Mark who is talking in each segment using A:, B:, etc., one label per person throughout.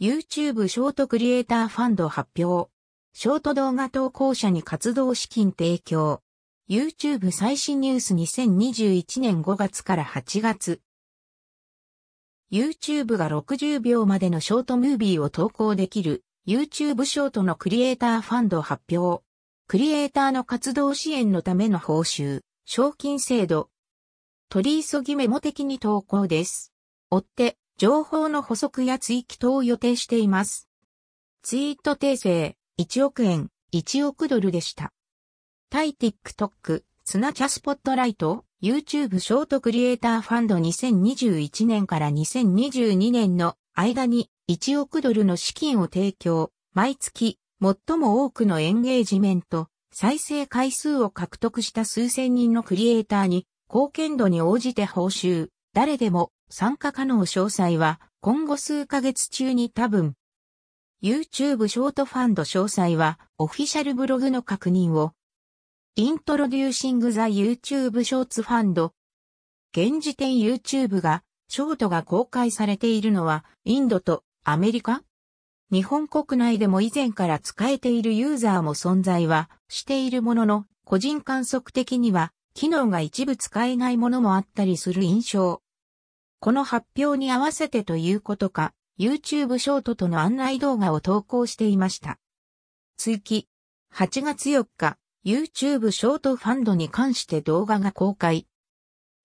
A: YouTube ショートクリエイターファンド発表。ショート動画投稿者に活動資金提供。YouTube 最新ニュース2021年5月から8月。YouTube が60秒までのショートムービーを投稿できる YouTube ショートのクリエイターファンド発表。クリエイターの活動支援のための報酬、賞金制度。取り急ぎメモ的に投稿です。追って、情報の補足や追記等を予定しています。ツイート訂正、1億円、1億ドルでした。タイ TikTok、スナチャスポットライト、YouTube ショートクリエイターファンド2021年から2022年の間に1億ドルの資金を提供、毎月最も多くのエンゲージメント、再生回数を獲得した数千人のクリエイターに貢献度に応じて報酬、誰でも参加可能詳細は今後数ヶ月中に多分。YouTube ショートファンド詳細はオフィシャルブログの確認を。Introducing the YouTube Shorts Fund。現時点 YouTube がショートが公開されているのはインドとアメリカ日本国内でも以前から使えているユーザーも存在はしているものの個人観測的には機能が一部使えないものもあったりする印象。この発表に合わせてということか、YouTube ショートとの案内動画を投稿していました。追記。8月4日、YouTube ショートファンドに関して動画が公開。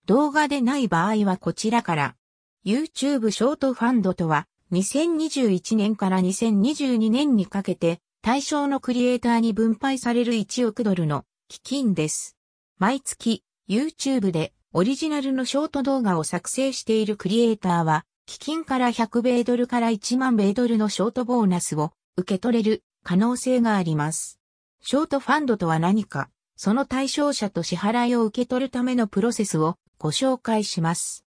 A: 動画でない場合はこちらから。YouTube ショートファンドとは、2021年から2022年にかけて、対象のクリエイターに分配される1億ドルの基金です。毎月、YouTube でオリジナルのショート動画を作成しているクリエイターは、基金から100米ドルから1万米ドルのショートボーナスを受け取れる可能性があります。ショートファンドとは何か、その対象者と支払いを受け取るためのプロセスをご紹介します。